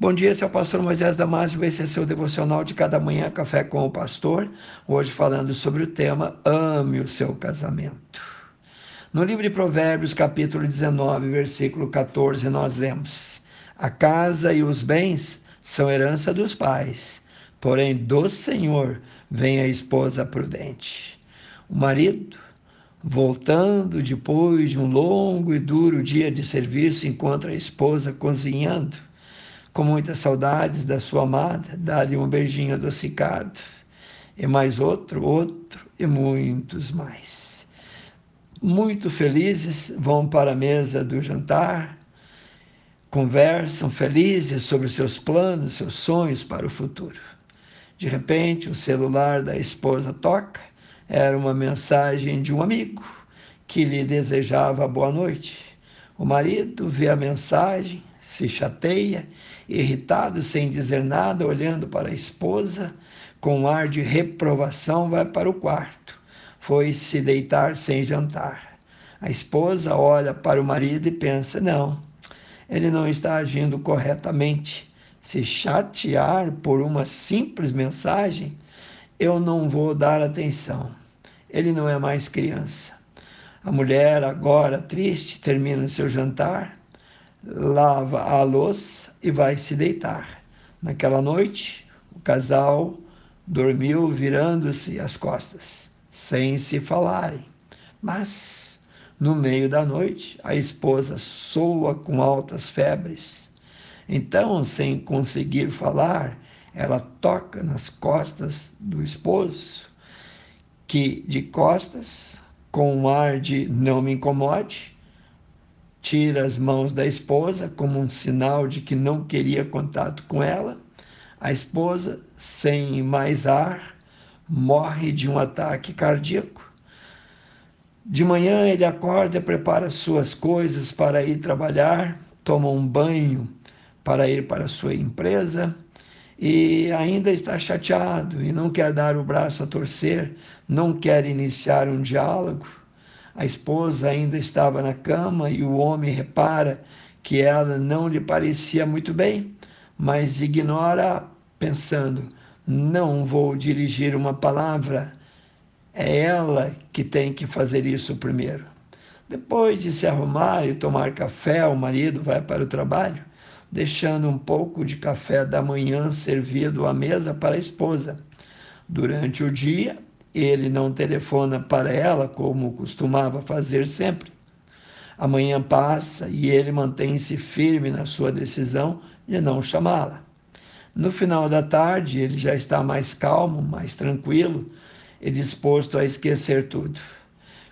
Bom dia, esse é o pastor Moisés Damásio, esse é seu devocional de cada manhã, Café com o Pastor, hoje falando sobre o tema Ame o seu casamento. No livro de Provérbios, capítulo 19, versículo 14, nós lemos: A casa e os bens são herança dos pais, porém do Senhor vem a esposa prudente. O marido, voltando depois de um longo e duro dia de serviço, encontra a esposa cozinhando com muitas saudades da sua amada, dá-lhe um beijinho adocicado, e mais outro, outro, e muitos mais. Muito felizes, vão para a mesa do jantar, conversam felizes sobre seus planos, seus sonhos para o futuro. De repente, o celular da esposa toca, era uma mensagem de um amigo que lhe desejava boa noite. O marido vê a mensagem, se chateia, irritado, sem dizer nada, olhando para a esposa, com um ar de reprovação, vai para o quarto. Foi se deitar sem jantar. A esposa olha para o marido e pensa: não, ele não está agindo corretamente. Se chatear por uma simples mensagem, eu não vou dar atenção. Ele não é mais criança. A mulher, agora triste, termina seu jantar lava a louça e vai se deitar. Naquela noite, o casal dormiu virando-se as costas, sem se falarem. Mas, no meio da noite, a esposa soa com altas febres. Então, sem conseguir falar, ela toca nas costas do esposo, que de costas, com um ar de não me incomode, tira as mãos da esposa como um sinal de que não queria contato com ela. A esposa, sem mais ar, morre de um ataque cardíaco. De manhã ele acorda prepara suas coisas para ir trabalhar, toma um banho para ir para sua empresa e ainda está chateado e não quer dar o braço a torcer, não quer iniciar um diálogo. A esposa ainda estava na cama e o homem repara que ela não lhe parecia muito bem, mas ignora, pensando: não vou dirigir uma palavra, é ela que tem que fazer isso primeiro. Depois de se arrumar e tomar café, o marido vai para o trabalho, deixando um pouco de café da manhã servido à mesa para a esposa. Durante o dia, ele não telefona para ela como costumava fazer sempre. Amanhã passa e ele mantém-se firme na sua decisão de não chamá-la. No final da tarde, ele já está mais calmo, mais tranquilo e disposto a esquecer tudo.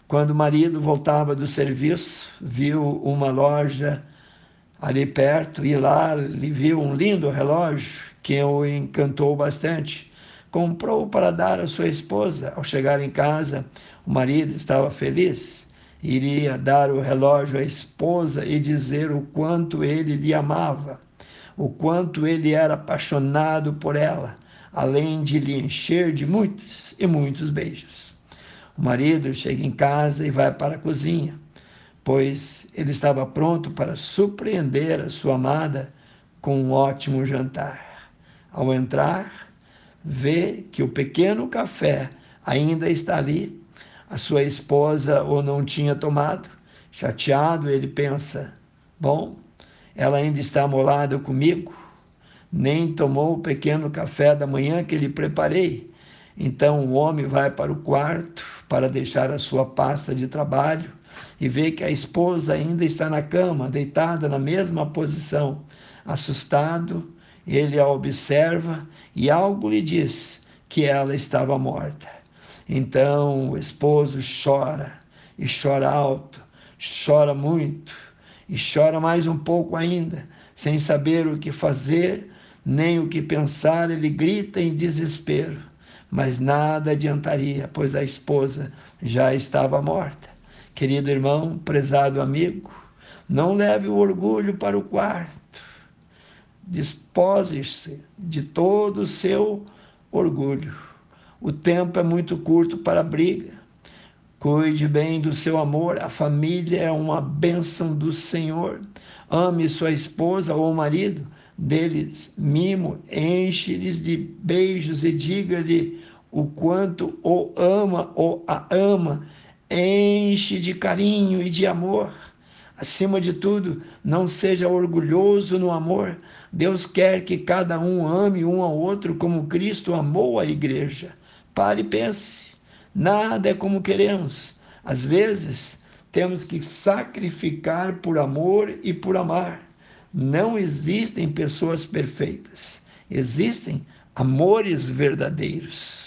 Quando o marido voltava do serviço, viu uma loja ali perto e lá lhe viu um lindo relógio que o encantou bastante comprou para dar à sua esposa. Ao chegar em casa, o marido estava feliz. Iria dar o relógio à esposa e dizer o quanto ele lhe amava, o quanto ele era apaixonado por ela, além de lhe encher de muitos e muitos beijos. O marido chega em casa e vai para a cozinha, pois ele estava pronto para surpreender a sua amada com um ótimo jantar. Ao entrar, vê que o pequeno café ainda está ali, a sua esposa ou não tinha tomado. Chateado, ele pensa: bom, ela ainda está molada comigo, nem tomou o pequeno café da manhã que lhe preparei. Então o homem vai para o quarto para deixar a sua pasta de trabalho e vê que a esposa ainda está na cama, deitada na mesma posição. Assustado, ele a observa e algo lhe diz que ela estava morta. Então o esposo chora e chora alto, chora muito e chora mais um pouco ainda, sem saber o que fazer nem o que pensar, ele grita em desespero. Mas nada adiantaria, pois a esposa já estava morta. Querido irmão, prezado amigo, não leve o orgulho para o quarto Dispose-se de todo o seu orgulho. O tempo é muito curto para briga. Cuide bem do seu amor, a família é uma bênção do Senhor. Ame sua esposa ou marido, deles mimo, enche-lhes de beijos e diga-lhe o quanto o ama ou a ama, enche de carinho e de amor. Acima de tudo, não seja orgulhoso no amor. Deus quer que cada um ame um ao outro como Cristo amou a igreja. Pare e pense. Nada é como queremos. Às vezes, temos que sacrificar por amor e por amar. Não existem pessoas perfeitas. Existem amores verdadeiros.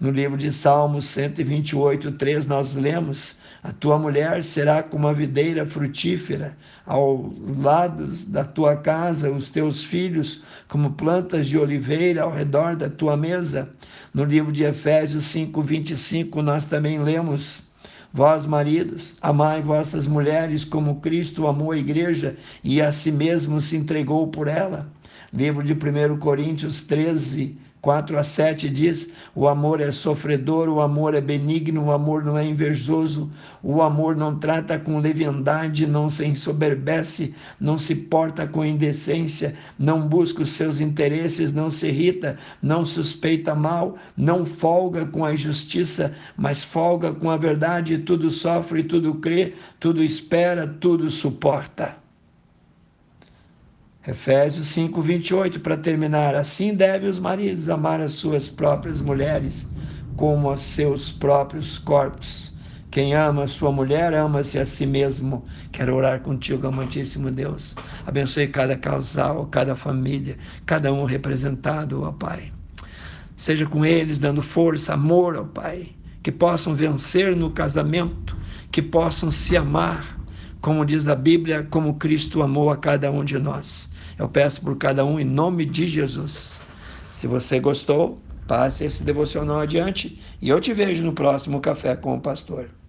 No livro de Salmos 128, 3, nós lemos: A tua mulher será como a videira frutífera, ao lado da tua casa, os teus filhos como plantas de oliveira ao redor da tua mesa. No livro de Efésios 5, 25, nós também lemos. Vós, maridos, amai vossas mulheres como Cristo amou a igreja e a si mesmo se entregou por ela. Livro de 1 Coríntios 13, 4 a 7 diz: o amor é sofredor, o amor é benigno, o amor não é invejoso, o amor não trata com leviandade, não se ensoberbece, não se porta com indecência, não busca os seus interesses, não se irrita, não suspeita mal, não folga com a injustiça, mas folga com a verdade, tudo sofre, tudo crê, tudo espera, tudo suporta. Efésios 5, 28, para terminar. Assim devem os maridos amar as suas próprias mulheres como os seus próprios corpos. Quem ama a sua mulher, ama-se a si mesmo. Quero orar contigo, amantíssimo Deus. Abençoe cada casal, cada família, cada um representado, ó Pai. Seja com eles dando força, amor, ó Pai. Que possam vencer no casamento, que possam se amar, como diz a Bíblia, como Cristo amou a cada um de nós. Eu peço por cada um em nome de Jesus. Se você gostou, passe esse devocional adiante e eu te vejo no próximo Café com o Pastor.